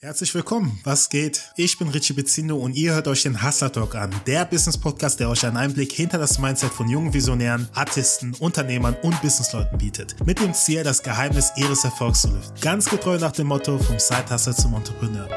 Herzlich willkommen. Was geht? Ich bin Richie Bezindo und ihr hört euch den Hustler Talk an, der Business Podcast, der euch einen Einblick hinter das Mindset von jungen Visionären, Artisten, Unternehmern und Businessleuten bietet. Mit dem Ziel, das Geheimnis ihres Erfolgs zu lüften. Ganz getreu nach dem Motto vom Side Hustle zum Entrepreneur.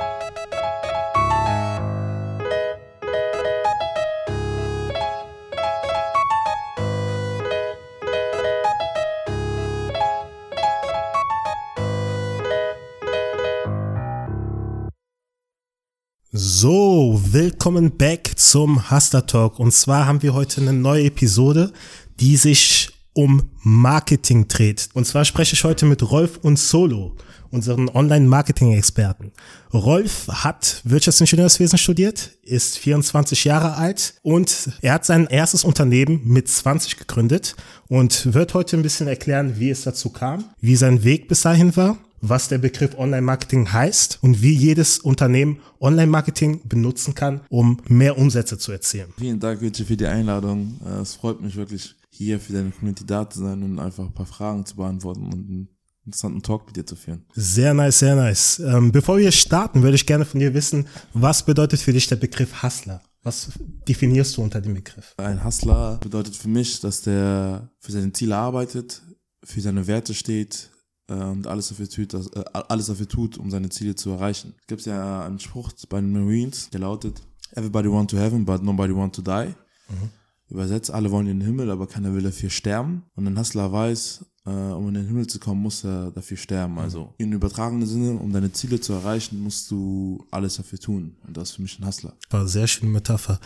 So, willkommen back zum Hustler Talk. Und zwar haben wir heute eine neue Episode, die sich um Marketing dreht. Und zwar spreche ich heute mit Rolf und Solo, unseren Online-Marketing-Experten. Rolf hat Wirtschaftsingenieurswesen studiert, ist 24 Jahre alt und er hat sein erstes Unternehmen mit 20 gegründet und wird heute ein bisschen erklären, wie es dazu kam, wie sein Weg bis dahin war was der Begriff Online-Marketing heißt und wie jedes Unternehmen Online-Marketing benutzen kann, um mehr Umsätze zu erzielen. Vielen Dank, Richie, für die Einladung. Äh, es freut mich wirklich, hier für deine Community da zu sein und einfach ein paar Fragen zu beantworten und einen interessanten Talk mit dir zu führen. Sehr nice, sehr nice. Ähm, bevor wir starten, würde ich gerne von dir wissen, was bedeutet für dich der Begriff Hustler? Was definierst du unter dem Begriff? Ein Hustler bedeutet für mich, dass der für seine Ziele arbeitet, für seine Werte steht, und alles dafür, tut, dass, äh, alles dafür tut, um seine Ziele zu erreichen. Es gibt ja einen Spruch bei den Marines, der lautet, Everybody want to heaven, but nobody want to die. Mhm. Übersetzt, alle wollen in den Himmel, aber keiner will dafür sterben. Und ein Hustler weiß, äh, um in den Himmel zu kommen, muss er dafür sterben. Mhm. Also in übertragenen Sinne, um deine Ziele zu erreichen, musst du alles dafür tun. Und das ist für mich ein Hustler. War eine sehr schöne Metapher.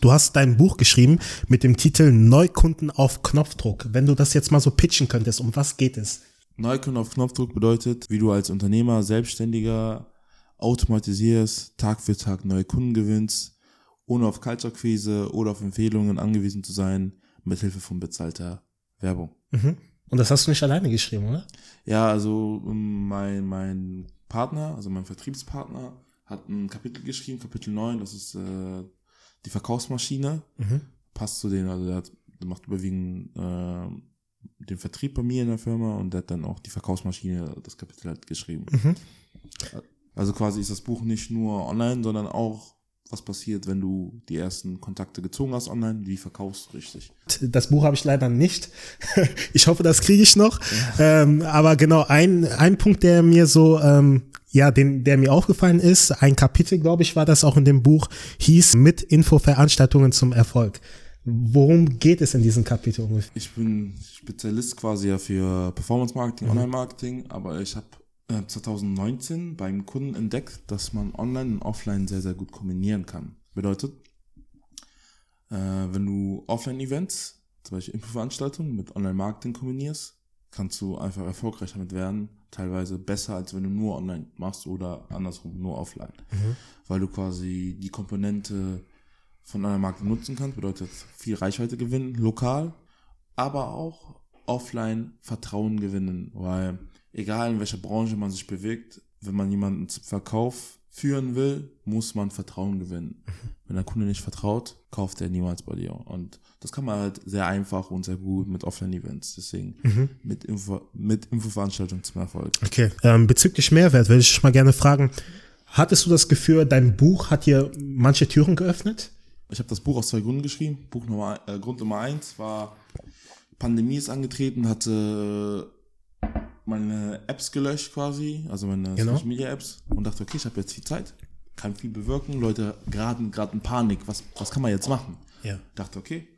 Du hast dein Buch geschrieben mit dem Titel Neukunden auf Knopfdruck. Wenn du das jetzt mal so pitchen könntest, um was geht es? Neukunden auf Knopfdruck bedeutet, wie du als Unternehmer, Selbstständiger automatisierst, Tag für Tag neue Kunden gewinnst, ohne auf Kaltakquise oder auf Empfehlungen angewiesen zu sein, mit Hilfe von bezahlter Werbung. Mhm. Und das hast du nicht alleine geschrieben, oder? Ja, also ähm, mein, mein Partner, also mein Vertriebspartner, hat ein Kapitel geschrieben, Kapitel 9, das ist äh, die Verkaufsmaschine. Mhm. Passt zu denen, also der, hat, der macht überwiegend äh, den Vertrieb bei mir in der Firma und der hat dann auch die Verkaufsmaschine, das Kapitel hat geschrieben. Mhm. Also quasi ist das Buch nicht nur online, sondern auch was passiert, wenn du die ersten Kontakte gezogen hast online, wie verkaufst du richtig? Das Buch habe ich leider nicht. Ich hoffe, das kriege ich noch. Ja. Ähm, aber genau, ein, ein Punkt, der mir so, ähm, ja, den, der mir aufgefallen ist, ein Kapitel, glaube ich, war das auch in dem Buch, hieß mit Infoveranstaltungen zum Erfolg. Worum geht es in diesem Kapitel ungefähr? Ich bin Spezialist quasi ja für Performance Marketing, mhm. Online Marketing, aber ich habe äh, 2019 beim Kunden entdeckt, dass man Online und Offline sehr, sehr gut kombinieren kann. Bedeutet, äh, wenn du Offline-Events, zum Beispiel Infoveranstaltungen mit Online-Marketing kombinierst, kannst du einfach erfolgreich damit werden, teilweise besser, als wenn du nur online machst oder andersrum nur offline. Mhm. Weil du quasi die Komponente von einer Marke nutzen kannst, bedeutet viel Reichweite gewinnen, lokal, aber auch offline Vertrauen gewinnen, weil egal in welcher Branche man sich bewegt, wenn man jemanden zum Verkauf führen will, muss man Vertrauen gewinnen. Wenn der Kunde nicht vertraut, kauft er niemals bei dir. Und das kann man halt sehr einfach und sehr gut mit Offline-Events. Deswegen mhm. mit, Info, mit Infoveranstaltungen zum Erfolg. Okay. Ähm, bezüglich Mehrwert würde ich mal gerne fragen. Hattest du das Gefühl, dein Buch hat dir manche Türen geöffnet? Ich habe das Buch aus zwei Gründen geschrieben. Buch Nummer, äh, Grund Nummer eins war, Pandemie ist angetreten, hatte meine Apps gelöscht quasi, also meine genau. Social Media Apps und dachte, okay, ich habe jetzt viel Zeit, kann viel bewirken, Leute geraten gerade in Panik, was, was kann man jetzt machen? Ja. Dachte, okay,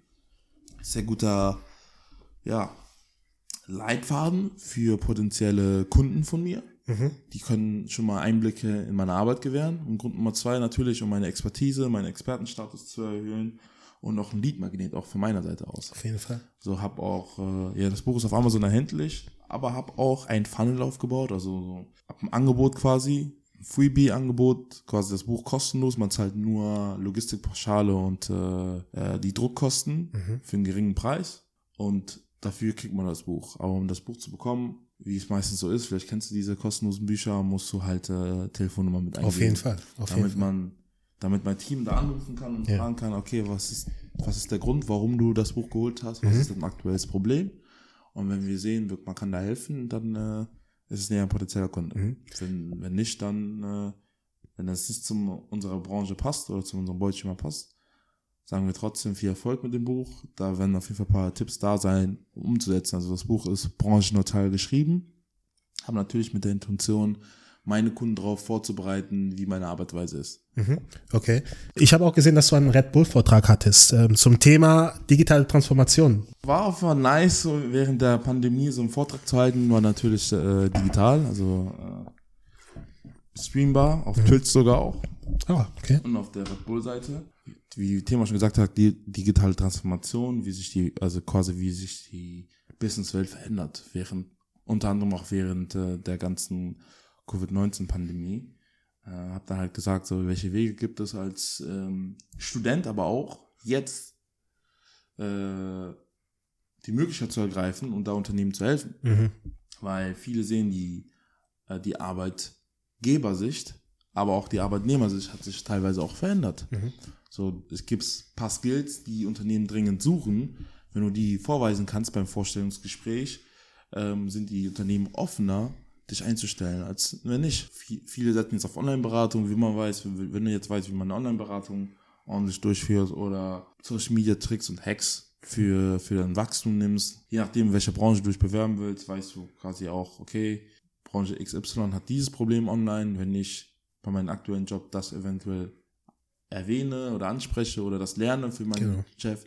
sehr guter, ja, Leitfaden für potenzielle Kunden von mir. Mhm. Die können schon mal Einblicke in meine Arbeit gewähren. Und Grund Nummer zwei natürlich, um meine Expertise, meinen Expertenstatus zu erhöhen und noch ein Lead-Magnet auch von meiner Seite aus. Auf jeden Fall. So habe auch, äh, ja, das Buch ist auf Amazon erhältlich, aber habe auch ein Funnel aufgebaut, also so, hab ein Angebot quasi, ein Freebie-Angebot, quasi das Buch kostenlos, man zahlt nur Logistikpauschale und äh, äh, die Druckkosten mhm. für einen geringen Preis und dafür kriegt man das Buch. Aber um das Buch zu bekommen, wie es meistens so ist, vielleicht kennst du diese kostenlosen Bücher, musst du halt äh, Telefonnummer mit eingeben. Auf jeden Fall. Auf damit jeden Fall. man, damit mein Team da anrufen kann und ja. fragen kann, okay, was ist, was ist der Grund, warum du das Buch geholt hast, was mhm. ist dein aktuelles Problem? Und wenn wir sehen, man kann da helfen, dann äh, ist es näher ein potenzieller Kunde. Mhm. Wenn, wenn nicht, dann äh, Wenn das nicht zu unserer Branche passt oder zu unserem Beuteschema passt, sagen wir trotzdem viel Erfolg mit dem Buch. Da werden auf jeden Fall ein paar Tipps da sein, um umzusetzen. Also das Buch ist branchenneutral geschrieben, aber natürlich mit der Intention, meine Kunden darauf vorzubereiten, wie meine Arbeitsweise ist. Mhm. Okay. Ich habe auch gesehen, dass du einen Red Bull-Vortrag hattest ähm, zum Thema digitale Transformation. War auch mal nice, so während der Pandemie so einen Vortrag zu halten, war natürlich äh, digital, also äh, streambar, auf mhm. Twitch sogar auch. Ah, okay. Und auf der Red Bull-Seite. Wie Thema schon gesagt hat, die digitale Transformation, wie sich die, also quasi wie sich die Businesswelt verändert, während unter anderem auch während äh, der ganzen Covid-19-Pandemie. Äh, habe dann halt gesagt, so welche Wege gibt es als ähm, Student, aber auch jetzt äh, die Möglichkeit zu ergreifen und da Unternehmen zu helfen. Mhm. Weil viele sehen die, äh, die Arbeitgebersicht, aber auch die Arbeitnehmersicht hat sich teilweise auch verändert. Mhm. So, es gibt ein paar Skills, die Unternehmen dringend suchen. Wenn du die vorweisen kannst beim Vorstellungsgespräch, ähm, sind die Unternehmen offener, dich einzustellen, als wenn nicht. Viele setzen jetzt auf Online-Beratung, wie man weiß, wenn du jetzt weißt, wie man eine Online-Beratung ordentlich durchführt oder Social Media Tricks und Hacks für, für dein Wachstum nimmst. Je nachdem, welche Branche du dich bewerben willst, weißt du quasi auch, okay, Branche XY hat dieses Problem online, wenn ich bei meinem aktuellen Job das eventuell erwähne oder anspreche oder das lerne für meinen genau. Chef,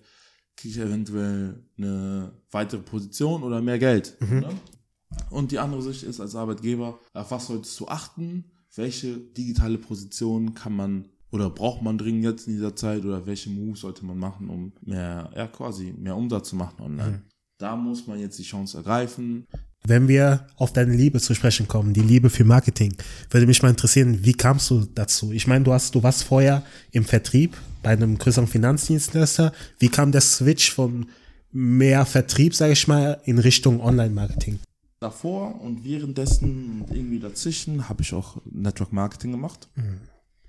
kriege ich eventuell eine weitere Position oder mehr Geld. Mhm. Ne? Und die andere Sicht ist als Arbeitgeber, auf was solltest du achten? Welche digitale Position kann man oder braucht man dringend jetzt in dieser Zeit oder welche Moves sollte man machen, um mehr, ja quasi mehr Umsatz zu machen online? Mhm. Da muss man jetzt die Chance ergreifen. Wenn wir auf deine Liebe zu sprechen kommen, die Liebe für Marketing, würde mich mal interessieren, wie kamst du dazu? Ich meine, du hast, du warst vorher im Vertrieb bei einem größeren Finanzdienstleister. Wie kam der Switch von mehr Vertrieb, sage ich mal, in Richtung Online-Marketing? davor und währenddessen und irgendwie dazwischen habe ich auch Network Marketing gemacht. Mhm.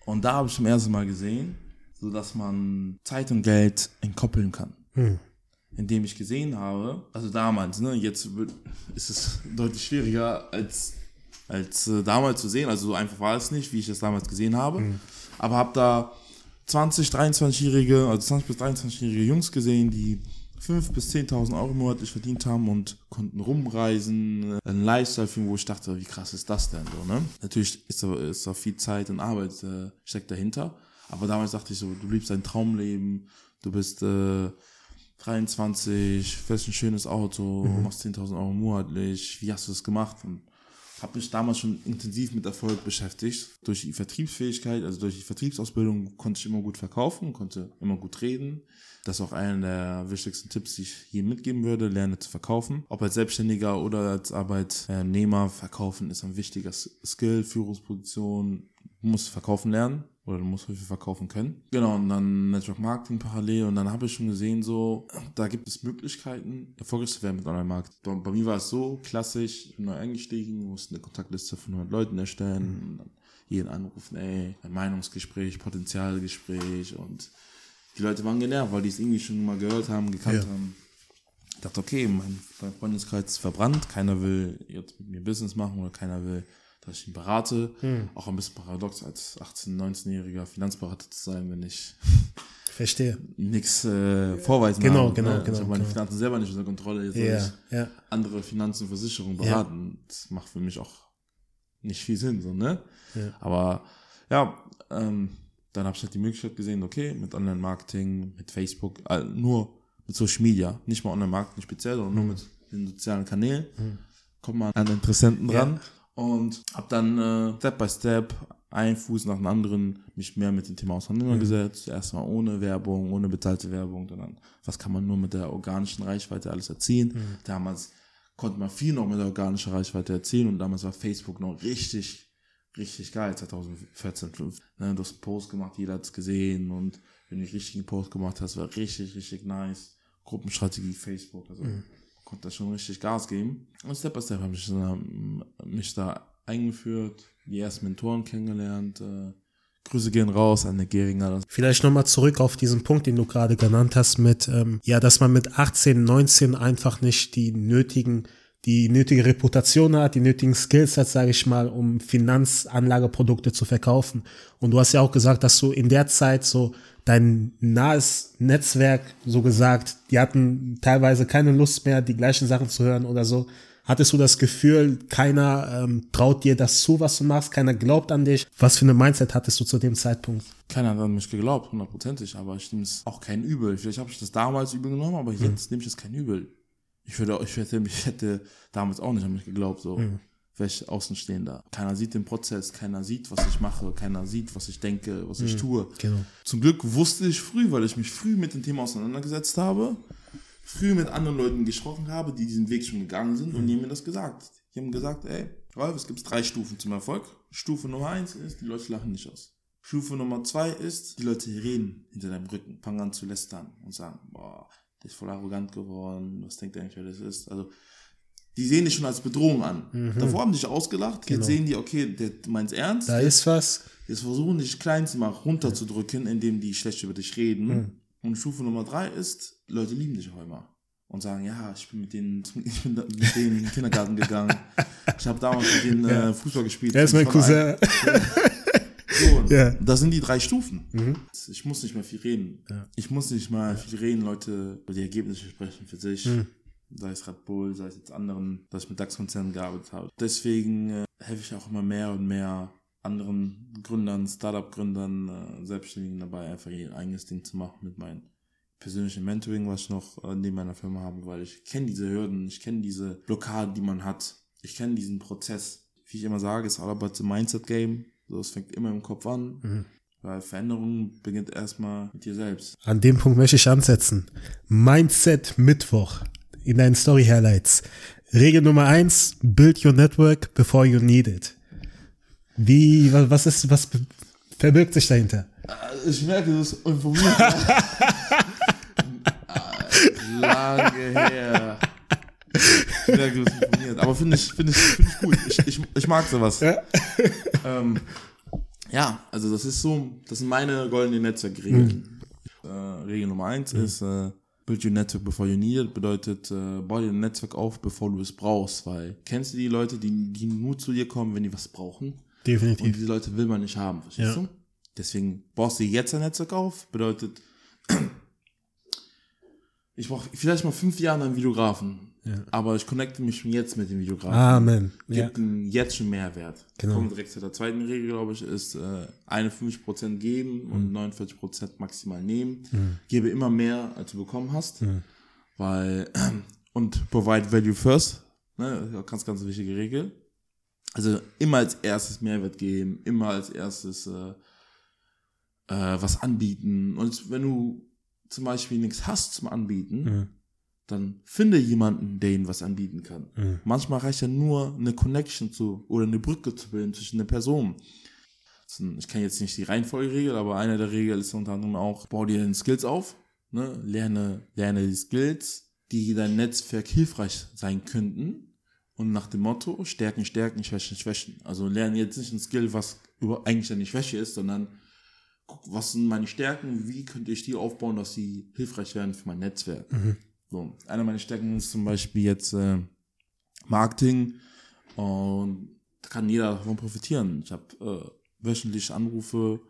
Und da habe ich zum ersten Mal gesehen, so dass man Zeit und Geld entkoppeln kann. Mhm. Indem ich gesehen habe, also damals, ne, jetzt ist es deutlich schwieriger als, als äh, damals zu sehen. Also so einfach war es nicht, wie ich es damals gesehen habe. Mhm. Aber habe da 20, 23-jährige, also 20 bis 23-jährige Jungs gesehen, die 5.000 bis 10.000 Euro monatlich verdient haben und konnten rumreisen, ein Lifestyle führen, wo ich dachte, wie krass ist das denn so, ne? Natürlich ist da, ist da viel Zeit und Arbeit äh, steckt dahinter, aber damals dachte ich so, du liebst dein Traumleben, du bist äh, 23, fährst ein schönes Auto, mhm. machst 10.000 Euro monatlich, wie hast du das gemacht? Und habe mich damals schon intensiv mit Erfolg beschäftigt. Durch die Vertriebsfähigkeit, also durch die Vertriebsausbildung konnte ich immer gut verkaufen, konnte immer gut reden. Das ist auch einer der wichtigsten Tipps, die ich hier mitgeben würde, lerne zu verkaufen. Ob als Selbstständiger oder als Arbeitnehmer, verkaufen ist ein wichtiger Skill, Führungsposition, du musst verkaufen lernen oder du musst häufig verkaufen können. Genau, und dann Network Marketing parallel und dann habe ich schon gesehen, so, da gibt es Möglichkeiten, erfolgreich zu werden mit Online-Marketing. Bei mir war es so klassisch, neu eingestiegen, musste eine Kontaktliste von 100 Leuten erstellen, mhm. jeden anrufen, ey, ein Meinungsgespräch, Potenzialgespräch und die Leute waren genervt, weil die es irgendwie schon mal gehört haben, gekannt ja. haben. Ich dachte, okay, mein Freundeskreis ist verbrannt, keiner will jetzt mit mir Business machen oder keiner will, dass ich ihn berate. Hm. Auch ein bisschen paradox, als 18-, 19-jähriger Finanzberater zu sein, wenn ich Verstehe. nichts äh, vorweisen genau, habe. Genau, ne? genau. Ich habe meine genau. Finanzen selber nicht unter Kontrolle. Jetzt ja, ja. andere Finanzen und Versicherungen beraten. Ja. Das macht für mich auch nicht viel Sinn, so, ne? Ja. Aber ja, ähm, dann habe ich halt die Möglichkeit gesehen, okay, mit Online-Marketing, mit Facebook, äh, nur mit Social Media, nicht mal Online-Marketing speziell, sondern nur mhm. mit den sozialen Kanälen, mhm. kommt man an Interessenten dran ja. Und habe dann äh, Step by Step ein Fuß nach dem anderen mich mehr mit dem Thema auseinandergesetzt. Mhm. Erstmal ohne Werbung, ohne bezahlte Werbung, dann was kann man nur mit der organischen Reichweite alles erzielen. Mhm. Damals konnte man viel noch mit der organischen Reichweite erzielen und damals war Facebook noch richtig richtig geil, 2014, 15. Ne, du hast einen Post gemacht, jeder hat es gesehen und wenn du den richtigen Post gemacht hast, war richtig, richtig nice. Gruppenstrategie Facebook, also mhm. Konnte schon richtig Gas geben. Und Step by Step habe ich mich da eingeführt, die ersten Mentoren kennengelernt, äh, Grüße gehen raus an der Geringer. Vielleicht nochmal zurück auf diesen Punkt, den du gerade genannt hast, mit, ähm, ja, dass man mit 18, 19 einfach nicht die nötigen die nötige Reputation hat, die nötigen Skills hat, sage ich mal, um Finanzanlageprodukte zu verkaufen. Und du hast ja auch gesagt, dass du in der Zeit so dein nahes Netzwerk, so gesagt, die hatten teilweise keine Lust mehr, die gleichen Sachen zu hören oder so. Hattest du das Gefühl, keiner ähm, traut dir das zu, was du machst, keiner glaubt an dich? Was für eine Mindset hattest du zu dem Zeitpunkt? Keiner hat an mich geglaubt, hundertprozentig, aber ich nehme es auch kein Übel. Vielleicht habe ich das damals übel genommen, aber jetzt nehme ich es kein Übel. Ich würde, ich hätte, ich hätte damals auch nicht an mich geglaubt, so. Mhm. Ich Außenstehender. Keiner sieht den Prozess, keiner sieht, was ich mache, keiner sieht, was ich denke, was ich tue. Genau. Zum Glück wusste ich früh, weil ich mich früh mit dem Thema auseinandergesetzt habe, früh mit anderen Leuten gesprochen habe, die diesen Weg schon gegangen sind und die haben mir das gesagt. Die haben gesagt, ey, Rolf, es gibt drei Stufen zum Erfolg. Stufe Nummer eins ist, die Leute lachen nicht aus. Stufe Nummer zwei ist, die Leute reden hinter deinem Rücken, fangen an zu lästern und sagen, boah, der ist voll arrogant geworden, was denkt der eigentlich, wer das ist? Also, die sehen dich schon als Bedrohung an. Davor haben dich ausgelacht, jetzt sehen die, okay, der meint's ernst. Da ist was. Jetzt versuchen dich klein zu machen, runterzudrücken, indem die schlecht über dich reden. Mhm. Und Stufe Nummer drei ist, Leute lieben dich auch immer. Und sagen, ja, ich bin mit denen, ich bin mit denen in den Kindergarten gegangen. Ich habe damals mit denen äh, Fußball gespielt. Er ist mein Cousin. so, und Ja. Das sind die drei Stufen. Ich muss nicht mehr viel reden. Ich muss nicht mal viel reden, Leute, weil die Ergebnisse sprechen für sich. Sei es Red Bull, sei es jetzt anderen, dass ich mit DAX-Konzernen gearbeitet habe. Deswegen äh, helfe ich auch immer mehr und mehr anderen Gründern, Startup-Gründern, äh, Selbstständigen dabei, einfach ihr eigenes Ding zu machen mit meinem persönlichen Mentoring, was ich noch äh, neben meiner Firma habe, weil ich kenne diese Hürden, ich kenne diese Blockaden, die man hat. Ich kenne diesen Prozess. Wie ich immer sage, ist all about the mindset game. So, es fängt immer im Kopf an. Weil Veränderung beginnt erstmal mit dir selbst. An dem Punkt möchte ich ansetzen. Mindset Mittwoch in deinen Story Highlights. Regel Nummer eins: Build your network before you need it. Wie, wa- was ist, was verbirgt sich dahinter? Ich merke, du bist informiert. Lange her. Ich merke, du bist informiert. Aber finde ich, finde ich, finde ich gut. Ich, ich, ich mag sowas. Ähm, ja, also das ist so, das sind meine goldenen Netzwerkregeln. Äh, Regel Nummer eins ist, äh, build your network before you need it, bedeutet, äh, bau dir ein Netzwerk auf, bevor du es brauchst, weil kennst du die Leute, die, die nur zu dir kommen, wenn die was brauchen? Und Definitiv. diese Leute will man nicht haben, verstehst Ja. du? Deswegen baust du jetzt ein Netzwerk auf, bedeutet, ich brauche vielleicht mal fünf Jahre einen Videografen, aber ich connecte mich schon jetzt mit dem Videografen. Amen. Ja. Gibt ihm jetzt schon Mehrwert. Genau. Kommt direkt zu der zweiten Regel, glaube ich, ist äh, 51% geben und 49% maximal nehmen. Gebe immer mehr, als du bekommen hast. Weil, und provide value first. Ne, das ist auch ganz, ganz wichtige Regel. Also immer als erstes Mehrwert geben, immer als erstes äh, äh, was anbieten. Und wenn du zum Beispiel nichts hast zum Anbieten, dann finde jemanden, der ihnen was anbieten kann. Manchmal reicht ja nur eine Connection zu oder eine Brücke zu bilden zwischen den Personen. Ich kenne jetzt nicht die Reihenfolgeregel, aber eine der Regeln ist unter anderem auch, bau dir deine Skills auf, ne? lerne, lerne die Skills, die dein Netzwerk hilfreich sein könnten. Und nach dem Motto, Stärken, Stärken, Schwächen, Schwächen. Also lerne jetzt nicht ein Skill, was über, eigentlich eine Schwäche ist, sondern was sind meine Stärken, wie könnte ich die aufbauen, dass sie hilfreich werden für mein Netzwerk. So, eine meiner Stärken ist zum Beispiel jetzt äh, Marketing und da kann jeder davon profitieren. Ich habe äh, wöchentlich Anrufe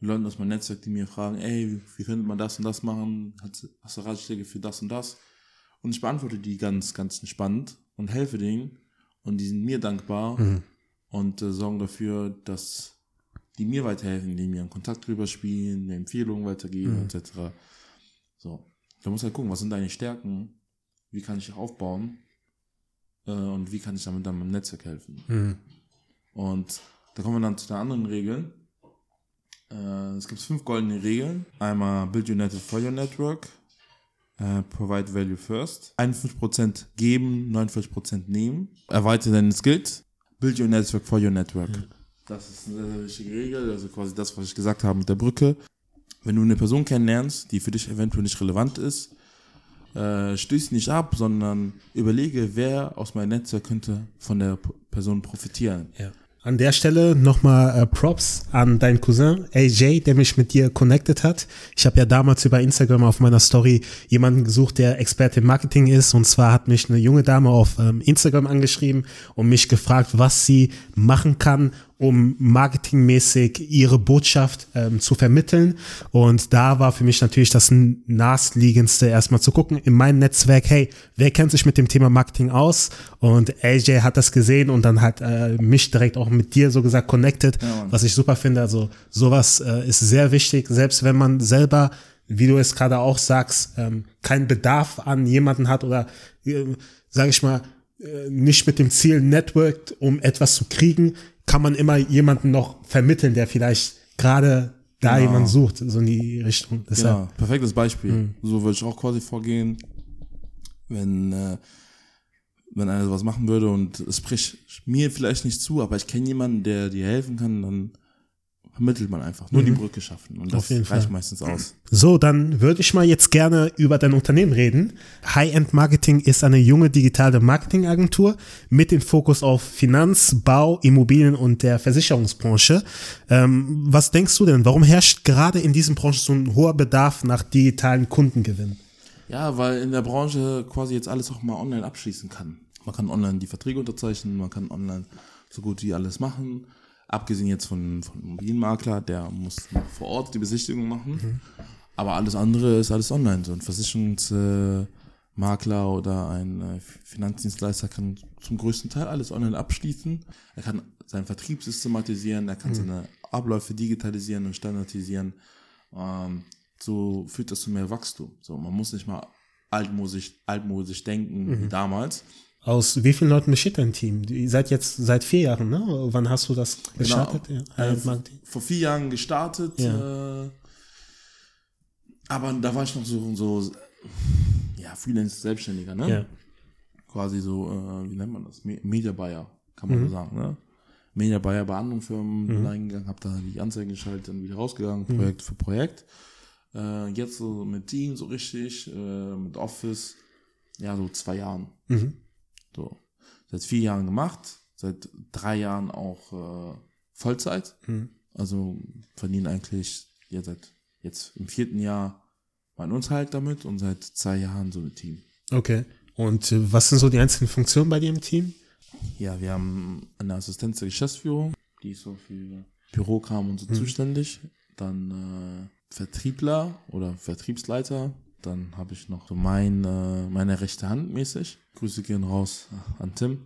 mit Leuten aus meinem Netzwerk, die mir fragen, ey, wie, wie könnte man das und das machen? Hast, du- hast du Ratschläge für das und das? Und ich beantworte die ganz, ganz entspannt und helfe denen und die sind mir dankbar und äh, sorgen dafür, dass die mir weiterhelfen, indem mir einen Kontakt drüber spielen, mir Empfehlungen weitergeben, etc. So. Da muss halt gucken, was sind deine Stärken, wie kann ich aufbauen äh, und wie kann ich damit dann meinem Netzwerk helfen. Und da kommen wir dann zu der anderen Regel. Äh, es gibt fünf goldene Regeln. Einmal Build Your Network for Your Network, äh, Provide Value First, 51% geben, 49% nehmen, erweitere deine Skills, Build Your Network for Your Network. Das ist eine wichtige Regel, also quasi das, was ich gesagt habe mit der Brücke. Wenn du eine Person kennenlernst, die für dich eventuell nicht relevant ist, äh, stöß nicht ab, sondern überlege, wer aus meinem Netzwerk könnte von der Person profitieren. Ja. An der Stelle nochmal äh, Props an deinen Cousin AJ, der mich mit dir connected hat. Ich habe ja damals über Instagram auf meiner Story jemanden gesucht, der Experte im Marketing ist. Und zwar hat mich eine junge Dame auf ähm, Instagram angeschrieben und mich gefragt, was sie machen kann, um marketingmäßig ihre Botschaft ähm, zu vermitteln. Und da war für mich natürlich das naheliegendste erstmal zu gucken in meinem Netzwerk, hey, wer kennt sich mit dem Thema Marketing aus? Und AJ hat das gesehen und dann hat äh, mich direkt auch mit dir so gesagt connected, ja, was ich super finde. Also sowas äh, ist sehr wichtig, selbst wenn man selber wie du es gerade auch sagst, ähm, keinen Bedarf an jemanden hat oder, äh, sage ich mal, nicht mit dem Ziel networked, um etwas zu kriegen, kann man immer jemanden noch vermitteln, der vielleicht gerade da genau. jemand sucht, so in die Richtung. Deshalb. Genau, perfektes Beispiel. Mhm. So würde ich auch quasi vorgehen, wenn, äh, wenn einer sowas machen würde und es spricht mir vielleicht nicht zu, aber ich kenne jemanden, der dir helfen kann, dann vermittelt man einfach. Nur mhm. die Brücke schaffen. Und das reicht Fall. meistens aus. So, dann würde ich mal jetzt gerne über dein Unternehmen reden. High-End Marketing ist eine junge digitale Marketingagentur mit dem Fokus auf Finanz, Bau, Immobilien und der Versicherungsbranche. Ähm, was denkst du denn? Warum herrscht gerade in diesen Branchen so ein hoher Bedarf nach digitalen Kundengewinn? Ja, weil in der Branche quasi jetzt alles auch mal online abschließen kann. Man kann online die Verträge unterzeichnen, man kann online so gut wie alles machen. Abgesehen jetzt von, von Immobilienmakler, der muss vor Ort die Besichtigung machen. Mhm. Aber alles andere ist alles online. So ein Versicherungsmakler äh, oder ein äh, Finanzdienstleister kann zum größten Teil alles online abschließen. Er kann seinen Vertrieb systematisieren, er kann mhm. seine Abläufe digitalisieren und standardisieren. Ähm, so führt das zu mehr Wachstum. So, man muss nicht mal altmodisch, altmodisch denken mhm. wie damals, aus wie vielen Leuten besteht dein Team? Seid jetzt seit vier Jahren, ne? Wann hast du das genau. gestartet? Genau. Ja, äh, vor vier Jahren gestartet. Ja. Äh, aber da war ich noch so, so ja, Freelance-Selbstständiger, ne? Ja. Quasi so, äh, wie nennt man das? Media Buyer, kann man mhm. so sagen, ne? Media Buyer bei anderen Firmen mhm. reingegangen, habe da die Anzeigen geschaltet, dann wieder rausgegangen, mhm. Projekt für Projekt. Äh, jetzt so mit Team so richtig, äh, mit Office, ja, so zwei Jahren. Mhm. So. Seit vier Jahren gemacht, seit drei Jahren auch äh, Vollzeit. Mhm. Also verdienen eigentlich ja, seit jetzt im vierten Jahr mein Unterhalt damit und seit zwei Jahren so ein Team. Okay. Und äh, was sind so die einzelnen Funktionen bei dir im Team? Ja, wir haben eine Assistenz der Geschäftsführung, die ist so für Bürokram und so mhm. zuständig. Dann äh, Vertriebler oder Vertriebsleiter, dann habe ich noch so mein, äh, meine rechte Hand mäßig. Grüße gehen raus an Tim.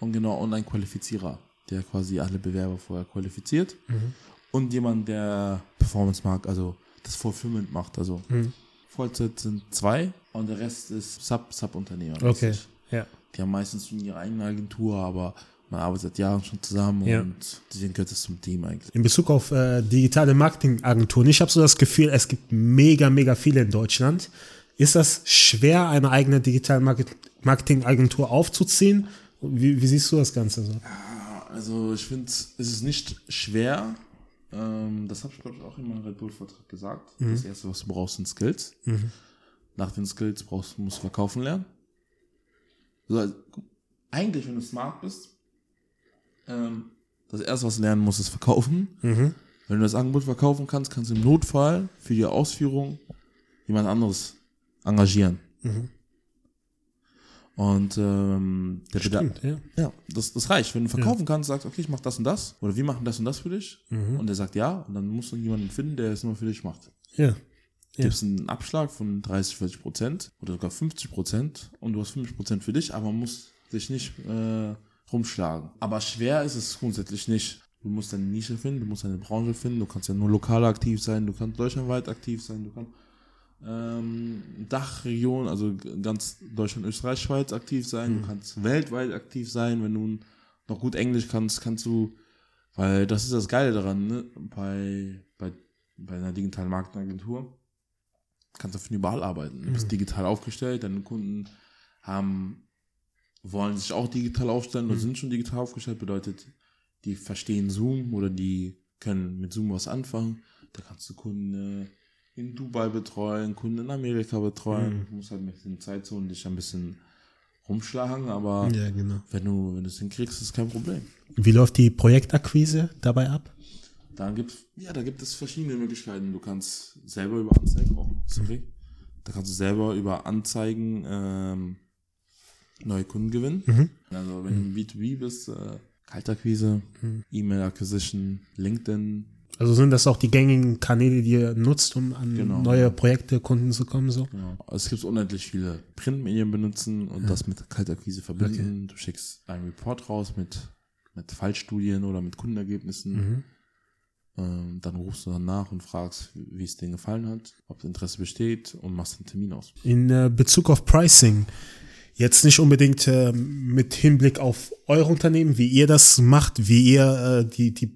Und genau, und ein Qualifizierer, der quasi alle Bewerber vorher qualifiziert. Mhm. Und jemand, der Performance mag, also das Fulfillment macht. Also mhm. Vollzeit sind zwei und der Rest ist Sub, Sub-Unternehmer. Okay, ja. Die haben meistens schon ihre eigene Agentur, aber man arbeitet seit Jahren schon zusammen ja. und deswegen gehört es zum Team eigentlich. In Bezug auf äh, digitale Marketingagenturen, ich habe so das Gefühl, es gibt mega, mega viele in Deutschland. Ist das schwer, eine eigene digitale Marketingagentur aufzuziehen? Wie, wie, siehst du das Ganze so? Ja, also ich finde, es ist nicht schwer. Ähm, das habe ich, glaube ich, auch in meinem Red Bull-Vortrag gesagt. Mhm. Das Erste, was du brauchst, sind Skills. Mhm. Nach den Skills brauchst, musst du verkaufen lernen. So, also, eigentlich, wenn du smart bist, ähm, das erste, was du lernen musst, ist verkaufen. Mhm. Wenn du das Angebot verkaufen kannst, kannst du im Notfall für die Ausführung jemand anderes engagieren. Mhm. Und ähm, der Stimmt, ja. ja, das, das reicht. Wenn du verkaufen ja. kannst, sagst, okay, ich mach das und das, oder wir machen das und das für dich, mhm. und der sagt ja, und dann musst du jemanden finden, der es nur für dich macht. Ja. ja. Gibst einen Abschlag von 30, 40 Prozent oder sogar 50 Prozent und du hast 50 Prozent für dich, aber man muss sich nicht äh, rumschlagen. Aber schwer ist es grundsätzlich nicht. Du musst deine Nische finden, du musst deine Branche finden, du kannst ja nur lokal aktiv sein, du kannst deutschlandweit aktiv sein, du kannst ähm, Dachregion, also ganz Deutschland, Österreich, Schweiz aktiv sein, mhm. du kannst weltweit aktiv sein, wenn du noch gut Englisch kannst, kannst du, weil das ist das Geile daran, ne? bei, bei, bei einer digitalen Marketingagentur kannst du von überall arbeiten. Du bist mhm. digital aufgestellt, deine Kunden haben wollen sich auch digital aufstellen oder mhm. sind schon digital aufgestellt, bedeutet, die verstehen Zoom oder die können mit Zoom was anfangen. Da kannst du Kunden in Dubai betreuen, Kunden in Amerika betreuen. Mhm. Du musst halt mit den Zeitzonen dich ein bisschen rumschlagen, aber Ja, genau. wenn du, wenn du es hinkriegst, ist es kein Problem. Wie läuft die Projektakquise dabei ab? Dann gibt ja, da gibt es verschiedene Möglichkeiten. Du kannst selber über Anzeigen, oh, sorry, da kannst du selber über Anzeigen ähm, neue Kunden gewinnen. Also wenn du im B2B bist, äh, Kaltakquise, E-Mail Acquisition, LinkedIn, Also sind das auch die gängigen Kanäle, die ihr nutzt, um an Genau. neue Projekte, Kunden zu kommen? So? Genau. Es gibt unendlich viele Printmedien benutzen und das mit Kaltakquise verbinden. Du schickst einen Report raus mit, mit Fallstudien oder mit Kundenergebnissen. Ähm, dann rufst du dann nach und fragst, wie es denen gefallen hat, ob das Interesse besteht und machst einen Termin aus. In äh, Bezug auf Pricing, jetzt nicht unbedingt äh, mit Hinblick auf eure Unternehmen, wie ihr das macht, wie ihr äh, die, die,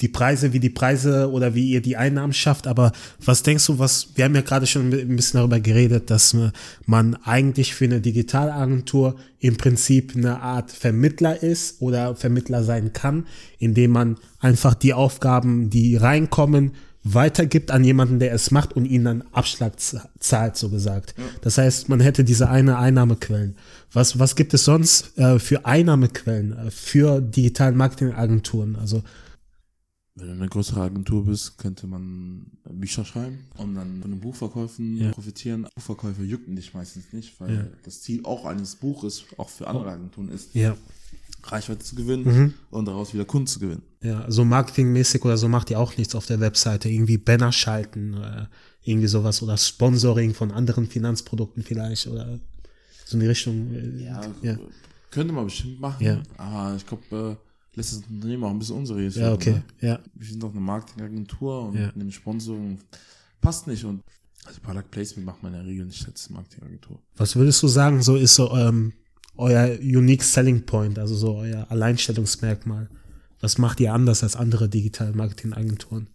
die Preise, wie die Preise oder wie ihr die Einnahmen schafft, aber was denkst du, was, wir haben ja gerade schon ein bisschen darüber geredet, dass äh, man eigentlich für eine Digitalagentur im Prinzip eine Art Vermittler ist oder Vermittler sein kann, indem man einfach die Aufgaben, die reinkommen, weitergibt an jemanden, der es macht und ihnen dann Abschlag zahlt, so gesagt. Das heißt, man hätte diese eine Einnahmequellen. Was, was gibt es sonst äh, für Einnahmequellen äh, für digitalen Marketingagenturen? Also, Wenn du eine größere Agentur bist, könnte man Bücher schreiben und dann von den Buchverkäufen Ja. profitieren. Buchverkäufe jucken dich meistens nicht, weil Ja. das Ziel auch eines Buches, auch für andere Agenturen ist, ja. Reichweite zu gewinnen Mhm. und daraus wieder Kunden zu gewinnen. Ja, so marketingmäßig oder so macht ihr auch nichts auf der Webseite. Irgendwie Banner schalten, äh, irgendwie sowas oder Sponsoring von anderen Finanzprodukten vielleicht oder so in die Richtung. Äh, Ja, ja. könnte man bestimmt machen, Ja. aber ich glaube, äh, lässt das Unternehmen auch ein bisschen unseriös ja werden, okay. Ne? Ja. Wir sind doch eine Marketingagentur und Ja. eine Sponsoring passt nicht und also Product Placement macht man in der Regel nicht als Marketingagentur. Was würdest du sagen, so ist so ähm, euer Unique Selling Point, also so euer Alleinstellungsmerkmal? Was macht ihr anders als andere digitale Marketingagenturen?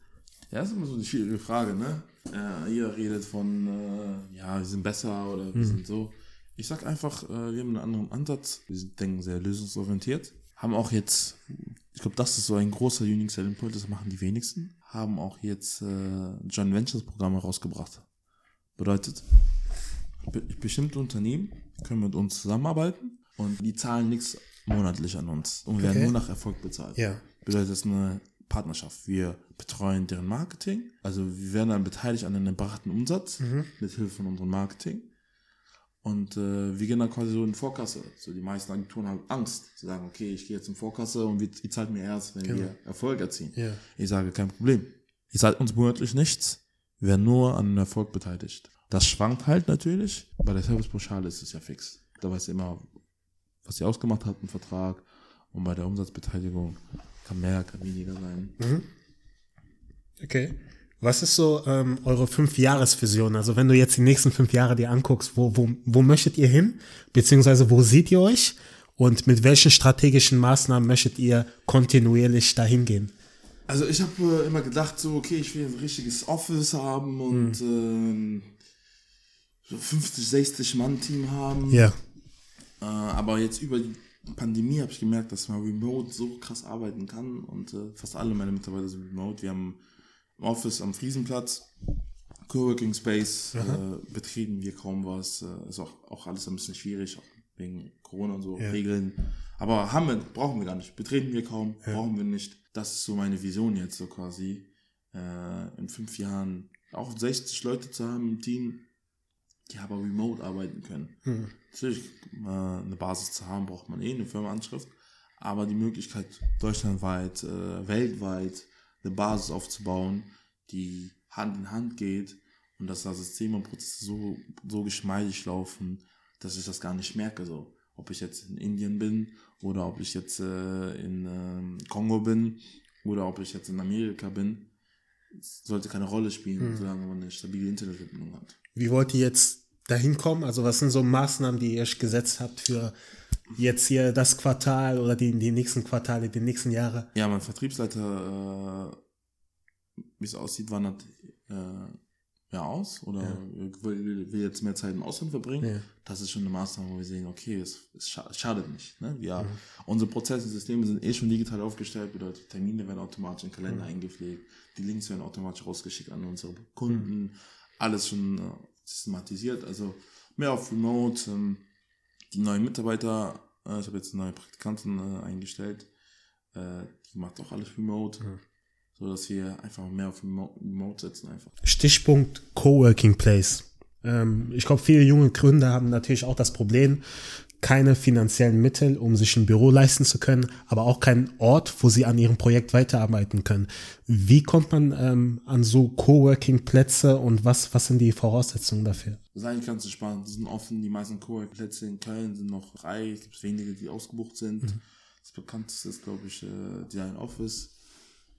Ja, das ist immer so eine schwierige Frage, ne? Äh, jeder redet von, äh, ja, wir sind besser oder Mhm. wir sind so. Ich sag einfach, äh, wir haben einen anderen Ansatz. Wir sind, denken sehr lösungsorientiert. Haben auch jetzt, ich glaube, das ist so ein großer Unique Selling Point, das machen die wenigsten. Haben auch jetzt äh, Joint Ventures Programme rausgebracht. Bedeutet, be bestimmte Unternehmen können mit uns zusammenarbeiten und die zahlen nichts monatlich an uns und werden Okay. nur nach Erfolg bezahlt Ja. bedeutet das eine Partnerschaft. Wir betreuen deren Marketing, also wir werden dann beteiligt an einem erbrachten Umsatz mit Hilfe von unserem Marketing. Und äh, wir gehen dann quasi so in Vorkasse. So die meisten Agenturen haben Angst, zu sagen, okay, ich gehe jetzt in Vorkasse und wir, ihr zahlt mir erst, wenn wir Erfolg erzielen. Ja. Ich sage, kein Problem. Ihr zahlt uns monatlich nichts, wir werden nur an Erfolg beteiligt. Das schwankt halt natürlich. Bei der Servicepauschale ist es ja fix. Da weiß immer, was ihr ausgemacht habt im Vertrag. Und bei der Umsatzbeteiligung kann mehr, kann weniger sein. Okay. Was ist so ähm, eure Fünf-Jahres-Vision? Also wenn du jetzt die nächsten fünf Jahre dir anguckst, wo, wo, wo möchtet ihr hin? Beziehungsweise wo seht ihr euch? Und mit welchen strategischen Maßnahmen möchtet ihr kontinuierlich dahin gehen? Also ich habe äh, immer gedacht, so, okay, ich will ein richtiges Office haben und ähm, so 50, 60 Mann-Team haben. Ja. Äh, aber jetzt über die Pandemie habe ich gemerkt, dass man remote so krass arbeiten kann und äh, fast alle meine Mitarbeiter sind remote. Wir haben im Office am Friesenplatz, Coworking Space, äh, betreten wir kaum was. Äh, ist auch, auch alles ein bisschen schwierig wegen Corona und so Ja. Regeln. Aber haben wir, brauchen wir gar nicht. Betreten wir kaum, brauchen wir nicht. Das ist so meine Vision jetzt so quasi. Äh, in fünf Jahren auch 60 Leute zu haben im Team, die aber remote arbeiten können. Natürlich, äh, eine Basis zu haben, braucht man eh eine Firmenanschrift, aber die Möglichkeit, deutschlandweit, äh, weltweit eine Basis aufzubauen, die Hand in Hand geht und dass da Systeme und Prozesse so, so geschmeidig laufen, dass ich das gar nicht merke. So. Ob ich jetzt in Indien bin oder ob ich jetzt äh, in ähm, Kongo bin oder ob ich jetzt in Amerika bin, sollte keine Rolle spielen, solange man eine stabile Internetverbindung hat. Wie wollt ihr jetzt dahin kommen? Also was sind so Maßnahmen, die ihr euch gesetzt habt für jetzt hier das Quartal oder die, die nächsten Quartale, die nächsten Jahre? Ja, mein Vertriebsleiter, äh, wie es aussieht, wandert äh, ja aus oder will, will jetzt mehr Zeit im Ausland verbringen. Ja. Das ist schon eine Maßnahme, wo wir sehen, okay, es, es scha- schadet nicht. Ne? Wir, Unsere Prozesse und Systeme sind eh schon digital aufgestellt, bedeutet, Termine werden automatisch in den Kalender eingepflegt, die Links werden automatisch rausgeschickt an unsere Kunden, alles schon äh, systematisiert, also mehr auf Remote, ähm, die neuen Mitarbeiter, äh, ich habe jetzt eine neue Praktikantin äh, eingestellt, die macht auch alles remote. Mhm. So dass wir einfach mehr auf Remote setzen einfach. Stichpunkt Coworking Place. Ähm, ich glaube, viele junge Gründer haben natürlich auch das Problem, keine finanziellen Mittel, um sich ein Büro leisten zu können, aber auch keinen Ort, wo sie an ihrem Projekt weiterarbeiten können. Wie kommt man ähm, an so Coworking-Plätze und was, was sind die Voraussetzungen dafür? Das ist eigentlich ganz spannend. Die sind offen. Die meisten Coworking-Plätze in Köln sind noch frei. Es gibt wenige, die ausgebucht sind. Mhm. Das bekannteste ist, glaube ich, äh, Design Office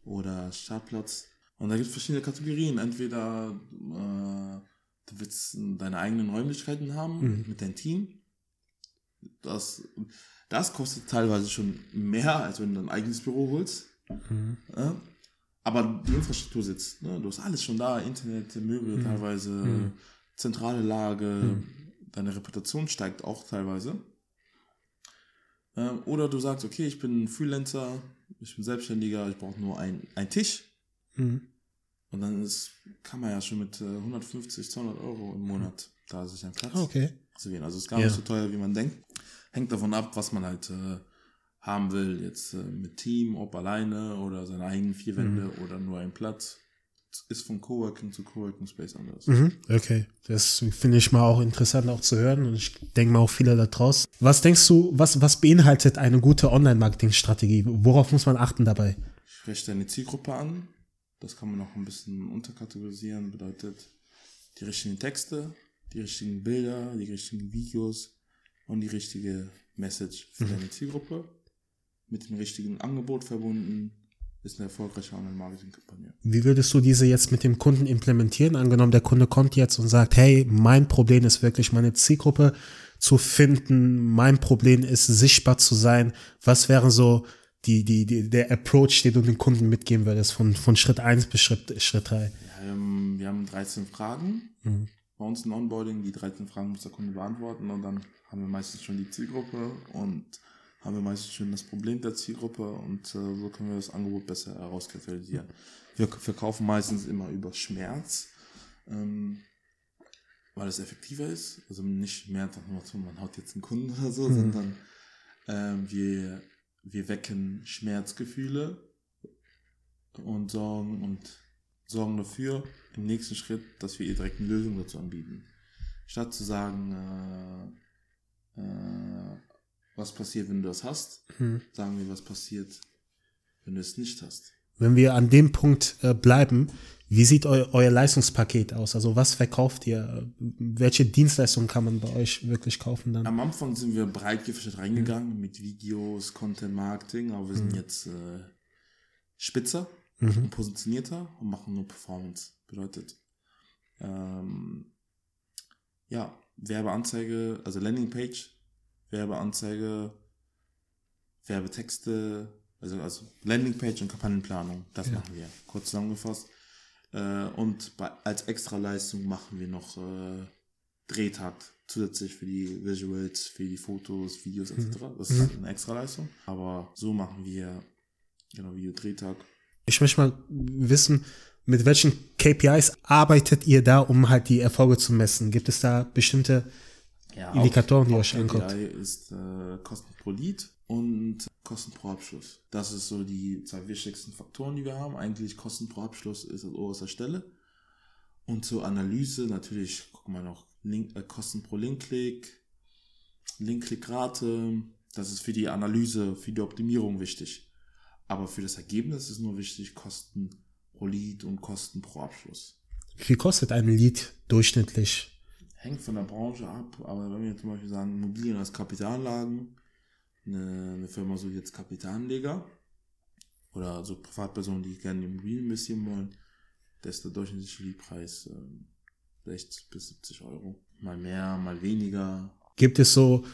oder Startplatz. Und da gibt es verschiedene Kategorien. Entweder äh, du willst deine eigenen Räumlichkeiten haben mhm. mit deinem Team das, das kostet teilweise schon mehr, als wenn du ein eigenes Büro holst. Mhm. Ja? Aber die Infrastruktur sitzt. Ne? Du hast alles schon da, Internet, Möbel mhm. teilweise, mhm. zentrale Lage, mhm. deine Reputation steigt auch teilweise. Ähm, oder du sagst, okay, ich bin Freelancer, ich bin Selbstständiger, ich brauche nur einen Tisch. Mhm. Und dann ist, kann man ja schon mit 150, äh, 200 Euro im Monat da sich einen Platz okay. zu gehen. Also es ist gar ja. nicht so teuer, wie man denkt hängt davon ab, was man halt äh, haben will. Jetzt äh, mit Team, ob alleine oder seine eigenen vier Wände mhm. oder nur ein Platz. Ist von Coworking zu Coworking Space anders. Mhm, okay, das finde ich mal auch interessant auch zu hören und ich denke mal auch viele da draußen. Was denkst du, was, was beinhaltet eine gute Online-Marketing-Strategie? Worauf muss man achten dabei? Ich spreche deine Zielgruppe an. Das kann man noch ein bisschen unterkategorisieren. Bedeutet die richtigen Texte, die richtigen Bilder, die richtigen Videos, und die richtige Message für mhm. deine Zielgruppe mit dem richtigen Angebot verbunden ist eine erfolgreiche Online-Marketing-Kampagne. Wie würdest du diese jetzt mit dem Kunden implementieren? Angenommen, der Kunde kommt jetzt und sagt, hey, mein Problem ist wirklich meine Zielgruppe zu finden, mein Problem ist sichtbar zu sein. Was wären so die, die, die, der Approach, den du den Kunden mitgeben würdest, von, von Schritt 1 bis Schritt, Schritt 3? Ja, wir haben 13 Fragen. Mhm. Bei uns im Onboarding, die 13 Fragen muss der Kunde beantworten und dann haben wir meistens schon die Zielgruppe und haben wir meistens schon das Problem der Zielgruppe und äh, so können wir das Angebot besser herauskristallisieren. Wir verkaufen meistens immer über Schmerz, ähm, weil es effektiver ist. Also nicht mehr einfach nur so, man haut jetzt einen Kunden oder so, mhm. sondern ähm, wir, wir wecken Schmerzgefühle und sorgen und sorgen dafür im nächsten Schritt, dass wir ihr direkt eine Lösung dazu anbieten. Statt zu sagen, äh, äh, was passiert, wenn du das hast. Hm. Sagen wir, was passiert, wenn du es nicht hast. Wenn wir an dem Punkt äh, bleiben, wie sieht eu euer Leistungspaket aus? Also was verkauft ihr? Welche Dienstleistungen kann man bei euch wirklich kaufen dann? Am Anfang sind wir breit gefächert reingegangen mhm. mit Videos, Content Marketing, aber wir sind mhm. jetzt äh, spitzer mhm. positionierter und machen nur Performance. Bedeutet, ähm, ja, Werbeanzeige, also Landingpage, Werbeanzeige, Werbetexte, also, also Landingpage und Kampagnenplanung, das ja. machen wir, kurz zusammengefasst. Äh, und bei, als Extraleistung machen wir noch äh, Drehtakt zusätzlich für die Visuals, für die Fotos, Videos etc. Mhm. Das ist mhm. eine Extraleistung. Aber so machen wir genau Video-Drehtag. Ich möchte mal wissen, mit welchen KPIs arbeitet ihr da, um halt die Erfolge zu messen? Gibt es da bestimmte ja, Indikatoren, die euch anguckt? KPI ist äh, Kosten pro Lead und Kosten pro Abschluss. Das ist so die zwei wichtigsten Faktoren, die wir haben. Eigentlich Kosten pro Abschluss ist an oberster Stelle. Und zur Analyse natürlich gucken wir noch Link, äh, Kosten pro Linkklick, Linkklickrate. Das ist für die Analyse, für die Optimierung wichtig. Aber für das Ergebnis ist nur wichtig Kosten pro Lead und Kosten pro Abschluss. Wie viel kostet ein Lead durchschnittlich? Hängt von der Branche ab, aber wenn wir zum Beispiel sagen, Immobilien als Kapitalanlagen, eine, eine Firma sucht jetzt Kapitalanleger oder so Privatpersonen, die gerne in Immobilien investieren wollen, da ist der durchschnittliche Leadpreis äh, 60 bis 70 Euro. Mal mehr, mal weniger. Gibt es so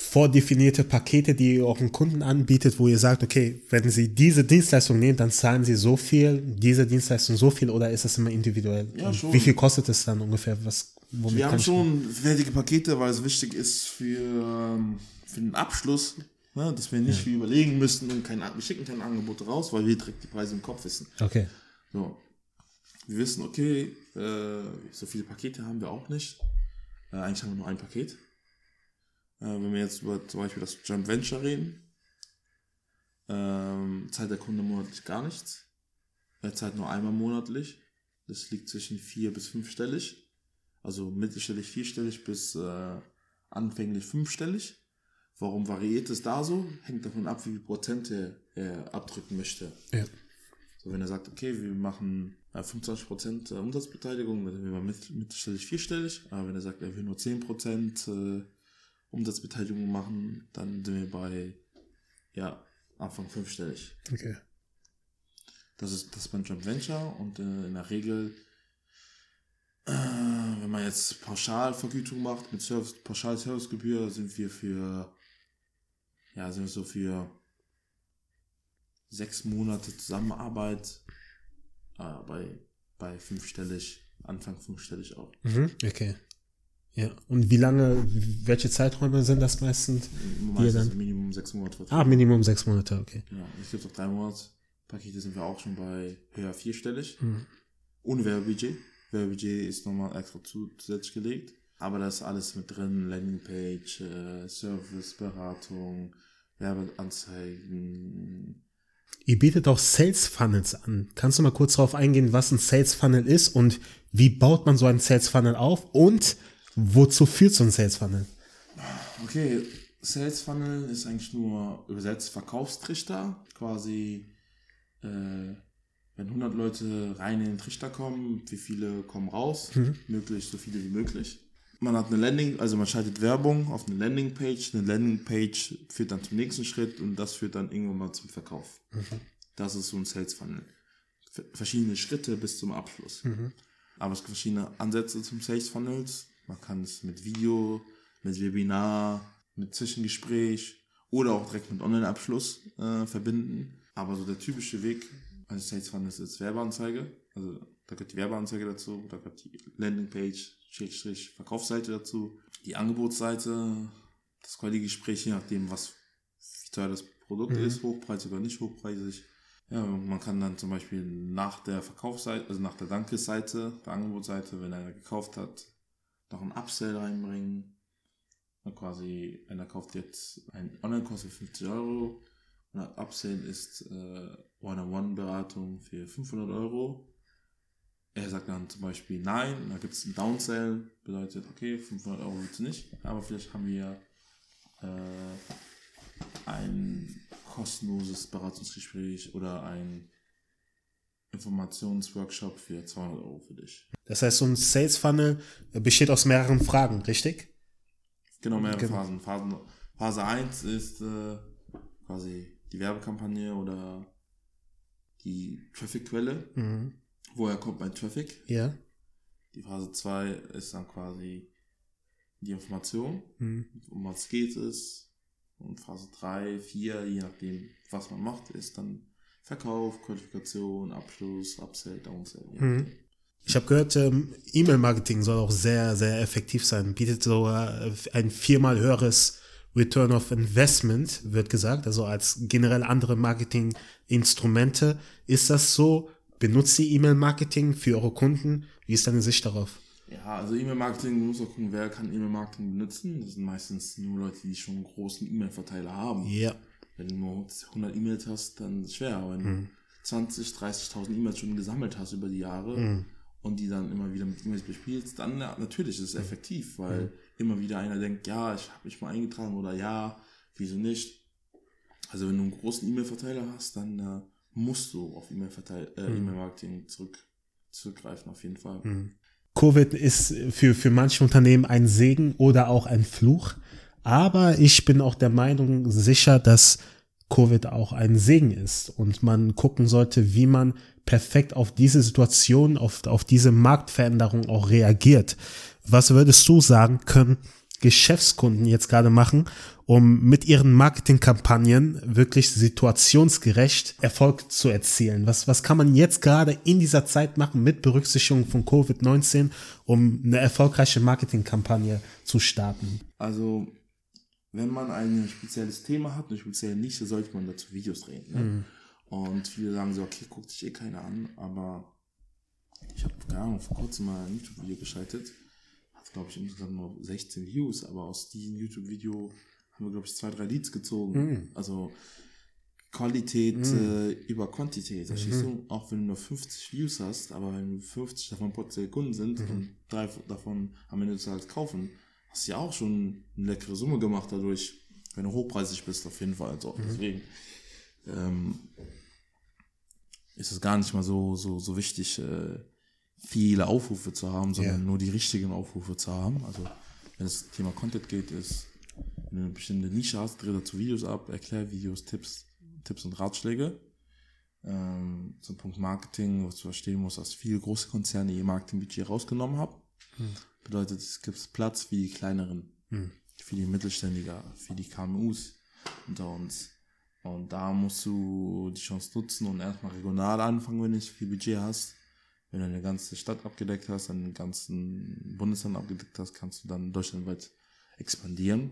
vordefinierte Pakete, die ihr auch einen Kunden anbietet, wo ihr sagt, okay, wenn sie diese Dienstleistung nehmen, dann zahlen sie so viel, diese Dienstleistung so viel oder ist das immer individuell? Ja. Wie viel kostet es dann ungefähr? Was, Wir haben schon fertige Pakete, weil es wichtig ist für, ähm, für den Abschluss, ne, dass wir nicht ja. überlegen müssen und kein, wir schicken kein Angebot raus, weil wir direkt die Preise im Kopf wissen. Okay. So. Wir wissen, okay, äh, so viele Pakete haben wir auch nicht. Äh, eigentlich haben wir nur ein Paket. Äh, wenn wir jetzt über zum Beispiel das Joint Venture reden, ähm, zahlt der Kunde monatlich gar nichts. Er zahlt nur einmal monatlich. Das liegt zwischen vier bis fünfstellig. Also mittelstellig vierstellig bis äh, anfänglich fünfstellig. Warum variiert es da so? Hängt davon ab, wie viel Prozent er, abdrücken möchte. Ja. So, wenn er sagt, okay, wir machen äh, 25% äh, Umsatzbeteiligung, dann sind wir mit, mittelstellig vierstellig. Aber wenn er sagt, er will nur 10% äh, Umsatzbeteiligung machen, dann sind wir bei, ja, Anfang fünfstellig. Okay. Das ist das ist beim Joint Venture und äh, in der Regel, äh, wenn man jetzt Pauschalvergütung macht mit Service, Pauschal-Servicegebühr, sind wir für, ja, sind wir so für sechs Monate Zusammenarbeit äh, bei, bei fünfstellig, Anfang fünfstellig auch. Mhm. Okay. Ja. Und wie lange, welche Zeiträume sind das meistens? Meistens dann- Minimum sechs Monate. Ah, Minimum sechs Monate, okay. Ja, es gibt auch drei Monatspakete, sind wir auch schon bei höher vierstellig. Mhm. Ohne Werbebudget. Werbebudget ist nochmal extra zusätzlich gelegt. Aber da ist alles mit drin. Landingpage, äh, Service, Beratung, Werbeanzeigen. Ihr bietet auch Sales Funnels an. Kannst du mal kurz darauf eingehen, was ein Sales Funnel ist und wie baut man so einen Sales Funnel auf und wozu führt so ein Sales Funnel? Okay, Sales Funnel ist eigentlich nur übersetzt Verkaufstrichter. Quasi, äh, wenn 100 Leute rein in den Trichter kommen, wie viele kommen raus? Möglichst so viele wie möglich. Man hat eine Landing, also man schaltet Werbung auf eine Landingpage. Eine Landingpage führt dann zum nächsten Schritt und das führt dann irgendwann mal zum Verkauf. Das ist so ein Sales Funnel. Ver- Verschiedene Schritte bis zum Abschluss. Aber es gibt verschiedene Ansätze zum Sales Funnels. Man kann es mit Video, mit Webinar, mit Zwischengespräch oder auch direkt mit Online-Abschluss äh, verbinden. Aber so der typische Weg eines Sales Funnels ist Werbeanzeige. Also da gehört die Werbeanzeige dazu, da gehört die Landingpage, Schrägstrich, Verkaufsseite dazu, die Angebotsseite, das Quali-Gespräch, je nachdem, was wie teuer das Produkt ist, hochpreisig oder nicht hochpreisig. Ja, man kann dann zum Beispiel nach der Verkaufsseite, also nach der Dankesseite, der Angebotsseite, wenn einer gekauft hat, noch einen Upsell reinbringen. Und quasi, einer kauft jetzt einen Online-Kurs für 50 Euro und ein Upsell ist äh, One-on-One-Beratung für 500 Euro. Er sagt dann zum Beispiel nein, da gibt es einen Downsell, bedeutet, okay, 500 Euro willst du nicht, aber vielleicht haben wir äh, ein kostenloses Beratungsgespräch oder ein Informationsworkshop für 200 Euro für dich. Das heißt, so ein Sales Funnel besteht aus mehreren Fragen, richtig? Genau, mehrere Genau. Phasen. Phasen. Phase 1 ist äh, quasi die Werbekampagne oder die Traffic-Quelle. Mhm. Woher kommt mein Traffic? Ja. Die Phase 2 ist dann quasi die Information, Mhm. um was geht es. Und Phase 3, 4, je nachdem, was man macht, ist dann Verkauf, Qualifikation, Abschluss, Upsell, Downsell. Mhm. Ich habe gehört, ähm, E-Mail-Marketing soll auch sehr, sehr effektiv sein. Bietet sogar äh, ein viermal höheres Return of Investment, wird gesagt, also als generell andere Marketing-Instrumente. Ist das so? Benutzt ihr E-Mail-Marketing für eure Kunden? Wie ist deine Sicht darauf? Ja, also E-Mail-Marketing, du musst auch gucken, wer kann E-Mail-Marketing benutzen. Das sind meistens nur Leute, die schon einen großen E-Mail-Verteiler haben. Ja. Wenn du nur 100 E-Mails hast, dann ist es schwer. Aber wenn du 20, 30.000 E-Mails schon gesammelt hast über die Jahre und die dann immer wieder mit E-Mails bespielst, dann natürlich ist es effektiv, weil immer wieder einer denkt, ja, ich habe mich mal eingetragen oder ja, wieso nicht. Also wenn du einen großen E-Mail-Verteiler hast, dann äh, musst du auf äh, E-Mail-Marketing zurück, zurückgreifen, auf jeden Fall. Covid ist für, für manche Unternehmen ein Segen oder auch ein Fluch. Aber ich bin auch der Meinung sicher, dass Covid auch ein Segen ist und man gucken sollte, wie man perfekt auf diese Situation, auf, auf diese Marktveränderung auch reagiert. Was würdest du sagen, können Geschäftskunden jetzt gerade machen, um mit ihren Marketingkampagnen wirklich situationsgerecht Erfolg zu erzielen? Was, was kann man jetzt gerade in dieser Zeit machen mit Berücksichtigung von Covid-19, um eine erfolgreiche Marketingkampagne zu starten? Also, wenn man ein spezielles Thema hat, eine spezielle Nische, sollte man dazu Videos drehen. Ne? Und viele sagen so, okay, guckt sich eh keiner an, aber ich habe, keine Ahnung, vor kurzem mal ein YouTube-Video geschaltet. Hat glaube ich, insgesamt nur 16 Views, aber aus diesem YouTube-Video haben wir, glaube ich, zwei, drei Leads gezogen. Also Qualität äh, über Quantität. Verstehst du? Auch wenn du nur 50 Views hast, aber wenn 50 davon potenziell Kunden sind und drei davon am Ende des Tages kaufen, hast du ja auch schon eine leckere Summe gemacht dadurch, wenn du hochpreisig bist, auf jeden Fall. Also deswegen ähm, ist es gar nicht mal so, so, so wichtig, äh, viele Aufrufe zu haben, sondern Ja. nur die richtigen Aufrufe zu haben. Also wenn es Thema Content geht, ist, wenn du eine bestimmte Nische hast, dreh dazu Videos ab, Erklärvideos, Tipps, Tipps und Ratschläge. Ähm, zum Punkt Marketing, was du verstehen musst, dass viele große Konzerne ihr Marketingbudget rausgenommen haben. Bedeutet, es gibt Platz für die kleineren, für die Mittelständiger, für die KMUs unter uns. Und da musst du die Chance nutzen und erstmal regional anfangen, wenn du nicht viel Budget hast. Wenn du eine ganze Stadt abgedeckt hast, einen ganzen Bundesland abgedeckt hast, kannst du dann deutschlandweit expandieren.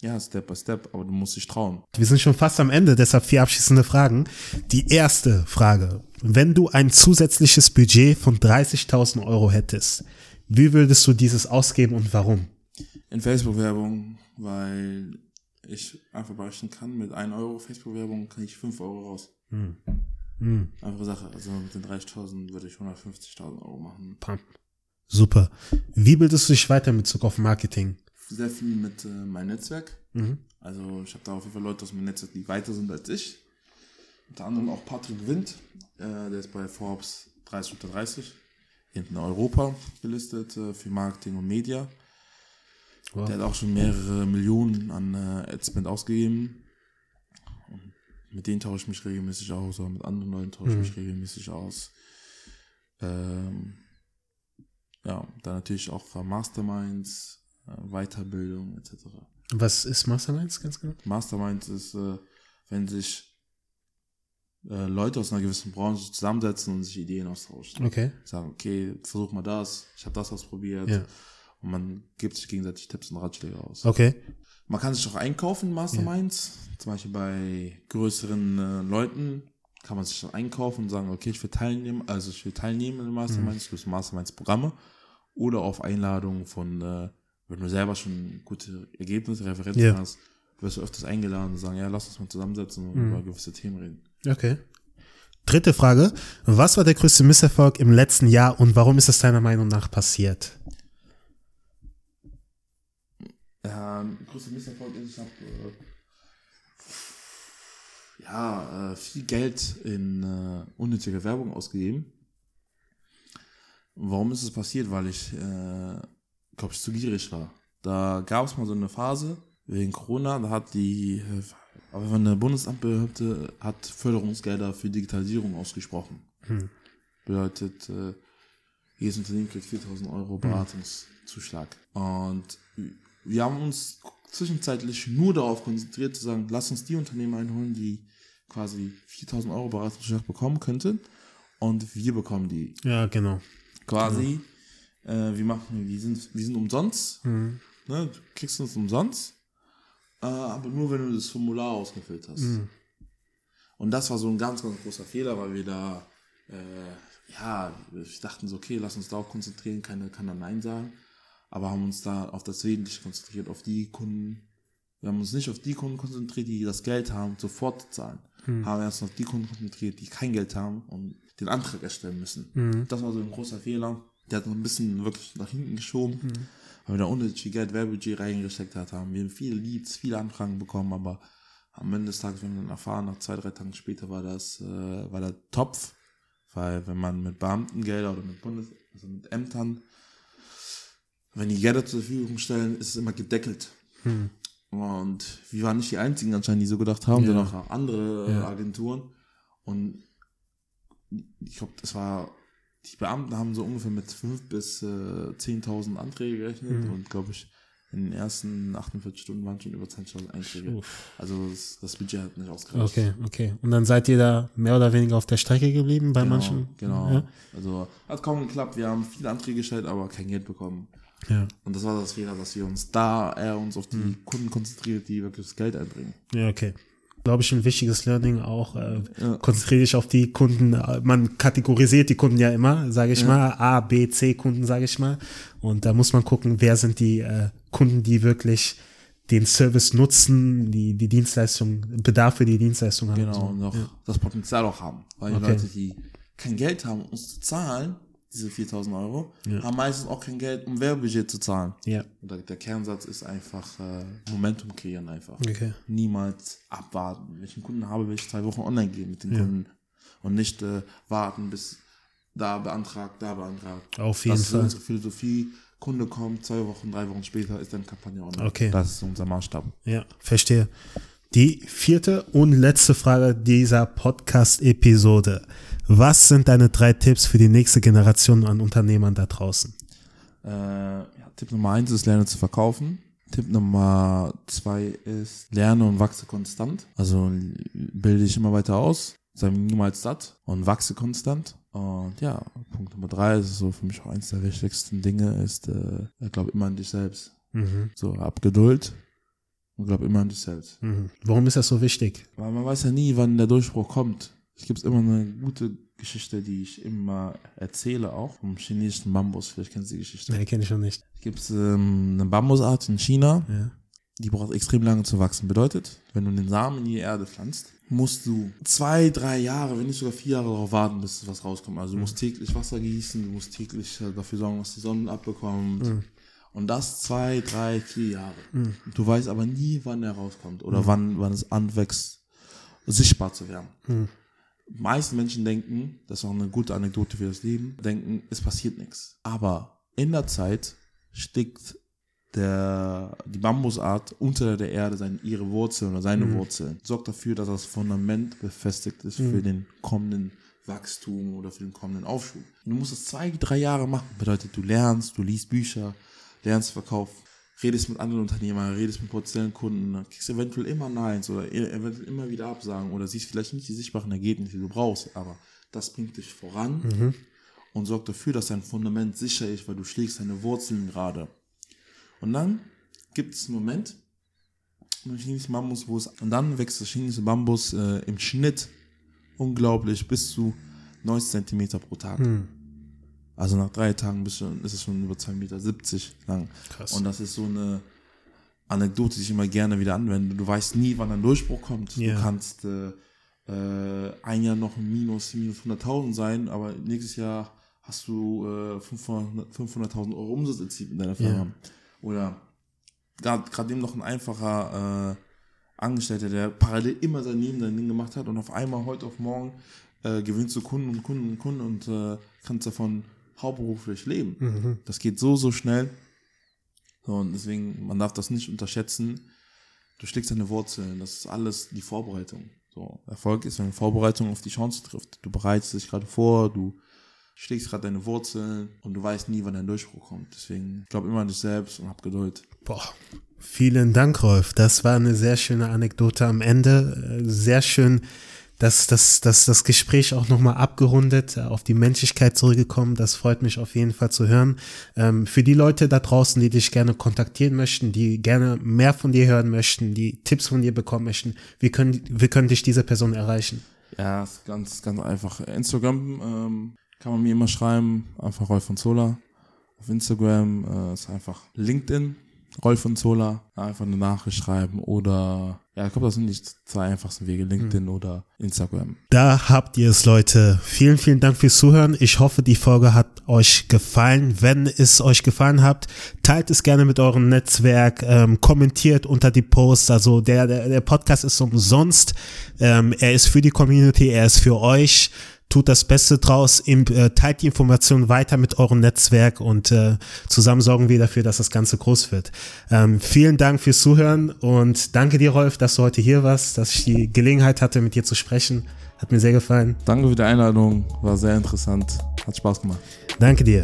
Ja, Step by Step, aber du musst dich trauen. Wir sind schon fast am Ende, deshalb vier abschließende Fragen. Die erste Frage. Wenn du ein zusätzliches Budget von 30.000 Euro hättest, wie würdest du dieses ausgeben und warum? In Facebook-Werbung, weil ich einfach berechnen kann, mit 1 Euro Facebook-Werbung kann ich 5 Euro raus. Einfache Sache. Also mit den 30.000 würde ich 150.000 Euro machen. Pam. Super. Wie bildest du dich weiter mit Bezug auf Marketing? Sehr viel mit äh, meinem Netzwerk. Also ich habe da auf jeden Fall Leute aus meinem Netzwerk, die weiter sind als ich. Unter anderem auch Patrick Wind, äh, der ist bei Forbes 30 unter 30 in Europa gelistet äh, für Marketing und Media. Wow. Der hat auch schon mehrere Millionen an äh, Adspend ausgegeben. Und mit denen tausche ich mich regelmäßig aus, oder mit anderen Leuten tausche ich mich regelmäßig aus. Ähm, ja, dann natürlich auch Masterminds, äh, Weiterbildung etc. Was ist Masterminds ganz genau? Masterminds ist, äh, wenn sich äh, Leute aus einer gewissen Branche zusammensetzen und sich Ideen austauschen. Okay. Sagen, okay, versuch mal das, ich habe das ausprobiert. Ja. Und man gibt sich gegenseitig Tipps und Ratschläge aus. Okay. Man kann sich auch einkaufen, Masterminds. Zum Beispiel bei größeren äh, Leuten kann man sich dann einkaufen und sagen, okay, ich will teilnehmen, also ich will teilnehmen in den Masterminds, mhm. Masterminds-Programme. Oder auf Einladung von, äh, wenn du selber schon gute Ergebnisse, Referenzen Ja. hast, wirst du öfters eingeladen und sagen, ja, lass uns mal zusammensetzen und über gewisse Themen reden. Okay. Dritte Frage. Was war der größte Misserfolg im letzten Jahr und warum ist es deiner Meinung nach passiert? Ähm, größter Misserfolg ist, ich habe äh, ja, äh, viel Geld in äh, unnötige Werbung ausgegeben. Warum ist es passiert? Weil ich, äh, glaube ich, zu gierig war. Da gab es mal so eine Phase wegen Corona, da hat die, äh, aber eine Bundesamtbehörde hat Förderungsgelder für Digitalisierung ausgesprochen. Bedeutet, äh, jedes Unternehmen kriegt 4000 Euro Beratungszuschlag. Und wir haben uns zwischenzeitlich nur darauf konzentriert zu sagen, lass uns die Unternehmen einholen, die quasi 4000 Euro Beratungszuschlag bekommen könnten. Und wir bekommen die Ja, genau. quasi. Äh, wir machen, wir sind, wir sind umsonst. Ne? Du kriegst uns umsonst. Äh, aber nur wenn du das Formular ausgefüllt hast. Und das war so ein ganz, ganz großer Fehler, weil wir da, äh, ja, wir dachten so, okay, lass uns darauf konzentrieren, keiner kann da Nein sagen. Aber haben uns da auf das Wesentliche konzentriert, auf die Kunden. Wir haben uns nicht auf die Kunden konzentriert, die das Geld haben, sofort zu zahlen. Haben erst auf die Kunden konzentriert, die kein Geld haben und den Antrag erstellen müssen. Das war so ein großer Fehler. Der hat uns ein bisschen wirklich nach hinten geschoben, weil wir da unnötig Geld, Werbebudget reingesteckt hat, haben. Wir haben viele Leads, viele Anfragen bekommen, aber am Ende des Tages, wenn wir dann erfahren, nach zwei, drei Tagen später war das, äh, war der Topf, weil wenn man mit Beamtengelder oder mit Bundes, also mit Ämtern, wenn die Gelder zur Verfügung stellen, ist es immer gedeckelt. Und wir waren nicht die einzigen anscheinend, die so gedacht haben, Ja. sondern auch andere Ja. Agenturen. Und ich glaube, das war, die Beamten haben so ungefähr mit 5.000 bis äh, 10.000 Anträge gerechnet und glaube ich, in den ersten 48 Stunden waren schon über 10.000 Einträge. Also das, das Budget hat nicht ausgereicht. Okay, okay. Und dann seid ihr da mehr oder weniger auf der Strecke geblieben bei Genau, manchen? genau. Ja. Also hat kaum geklappt. Wir haben viele Anträge gestellt, aber kein Geld bekommen. Ja. Und das war das Fehler, dass wir uns da eher uns auf die Kunden konzentriert, die wirklich das Geld einbringen. ja, okay. Glaube ich, ein wichtiges Learning auch. Äh, ja. Konzentriere dich auf die Kunden. Man kategorisiert die Kunden ja immer, sage ich ja. mal. A, B, C Kunden, sage ich mal. Und da muss man gucken, wer sind die äh, Kunden, die wirklich den Service nutzen, die, die Dienstleistung, Bedarf für die Dienstleistung haben. Genau, und auch ja. das Potenzial auch haben. Weil die okay. Leute, die kein Geld haben, uns zu zahlen, diese 4000 Euro, ja. haben meistens auch kein Geld, um Werbebudget zu zahlen. Ja. Und der, Kernsatz ist einfach äh, Momentum kreieren einfach. Okay. Niemals abwarten. Wenn ich einen Kunden habe, will ich zwei Wochen online gehen mit den ja. Kunden und nicht äh, warten, bis da beantragt, da beantragt. Auf jeden das Fall. Das ist unsere Philosophie. Kunde kommt, zwei Wochen, drei Wochen später ist dann Kampagne online. Okay. Das ist unser Maßstab. Ja, verstehe. Die vierte und letzte Frage dieser Podcast-Episode. Was sind deine drei Tipps für die nächste Generation an Unternehmern da draußen? Äh, ja, Tipp Nummer eins ist, lerne zu verkaufen. Tipp Nummer zwei ist, lerne und wachse konstant. Also bilde dich immer weiter aus, sei niemals satt und wachse konstant. Und ja, Punkt Nummer drei ist so für mich auch eins der wichtigsten Dinge, ist, äh, glaub immer an dich selbst. Mhm. So, hab Geduld und glaub immer an dich selbst. Mhm. Warum ist das so wichtig? Weil man weiß ja nie, wann der Durchbruch kommt. Es gibt immer eine gute Geschichte, die ich immer erzähle, auch vom chinesischen Bambus. Vielleicht kennst du die Geschichte. Nee, kenne ich schon nicht. Es gibt ähm, eine Bambusart in China, ja. die braucht extrem lange zu wachsen. Bedeutet, wenn du den Samen in die Erde pflanzt, musst du zwei, drei Jahre, wenn nicht sogar vier Jahre darauf warten, bis was rauskommt. Also du musst mhm. täglich Wasser gießen, du musst täglich äh, dafür sorgen, dass die Sonne abbekommt. Mhm. Und das zwei, drei, vier Jahre. Mhm. Du weißt aber nie, wann er rauskommt oder mhm. wann, wann es anwächst, sichtbar zu werden. Mhm. Meisten Menschen denken, das ist auch eine gute Anekdote für das Leben, denken, es passiert nichts. Aber in der Zeit steckt der, die Bambusart unter der Erde seine, ihre Wurzeln oder seine mhm. Wurzeln. Sorgt dafür, dass das Fundament befestigt ist mhm. für den kommenden Wachstum oder für den kommenden Aufschub. Und du musst das zwei, drei Jahre machen. Bedeutet, du lernst, du liest Bücher, lernst Verkauf, redest mit anderen Unternehmern, redest mit potenziellen Kunden, kriegst eventuell immer Neins oder e-, eventuell immer wieder Absagen oder siehst vielleicht nicht die sichtbaren Ergebnisse, die du brauchst, aber das bringt dich voran mhm. und sorgt dafür, dass dein Fundament sicher ist, weil du schlägst deine Wurzeln gerade. Und dann gibt es einen Moment, im chinesischen Bambus, wo es, und dann wächst das chinesische Bambus äh, im Schnitt unglaublich bis zu 90 Zentimeter pro Tag. Mhm. Also nach drei Tagen bist du, ist es schon über 2,70 Meter lang. Krass. Und das ist so eine Anekdote, die ich immer gerne wieder anwende. Du weißt nie, wann ein Durchbruch kommt. Ja. Du kannst äh, äh, ein Jahr noch Minus, minus 100.000 sein, aber nächstes Jahr hast du äh, 500.000 500 Euro Umsatz erzielt in deiner Firma. Ja. Oder gerade eben noch ein einfacher äh, Angestellter, der parallel immer sein Leben, sein Ding gemacht hat und auf einmal heute auf morgen äh, gewinnst du Kunden und Kunden und Kunden und kannst davon hauptberuflich leben. Mhm. Das geht so, so schnell. So, und deswegen, man darf das nicht unterschätzen. Du schlägst deine Wurzeln. Das ist alles die Vorbereitung. So, Erfolg ist, wenn Vorbereitung auf die Chance trifft. Du bereitest dich gerade vor, du schlägst gerade deine Wurzeln und du weißt nie, wann dein Durchbruch kommt. Deswegen glaub immer an dich selbst und hab Geduld. Boah. Vielen Dank, Rolf. Das war eine sehr schöne Anekdote am Ende. Sehr schön das, das, das, das Gespräch auch nochmal abgerundet, äh, auf die Menschlichkeit zurückgekommen. Das freut mich auf jeden Fall zu hören. Ähm, für die Leute da draußen, die dich gerne kontaktieren möchten, die gerne mehr von dir hören möchten, die Tipps von dir bekommen möchten, wie können, wie können dich diese Person erreichen? Ja, ist ganz, ganz einfach. Instagram ähm, kann man mir immer schreiben, einfach Rolf von Zola. Auf Instagram äh, ist einfach LinkedIn, Rolf und Zola, einfach eine Nachricht schreiben oder ja, ich glaube, das sind die zwei einfachsten Wege, LinkedIn mhm. oder Instagram. Da habt ihr es, Leute. Vielen, vielen Dank fürs Zuhören. Ich hoffe, die Folge hat euch gefallen. Wenn es euch gefallen hat, teilt es gerne mit eurem Netzwerk, ähm, kommentiert unter die Posts. Also der, der, der Podcast ist umsonst. Ähm, er ist für die Community, er ist für euch tut das Beste draus, im, äh, teilt die Informationen weiter mit eurem Netzwerk und äh, zusammen sorgen wir dafür, dass das Ganze groß wird. Ähm, vielen Dank fürs Zuhören und danke dir, Rolf, dass du heute hier warst, dass ich die Gelegenheit hatte, mit dir zu sprechen. Hat mir sehr gefallen. Danke für die Einladung, war sehr interessant, hat Spaß gemacht. Danke dir.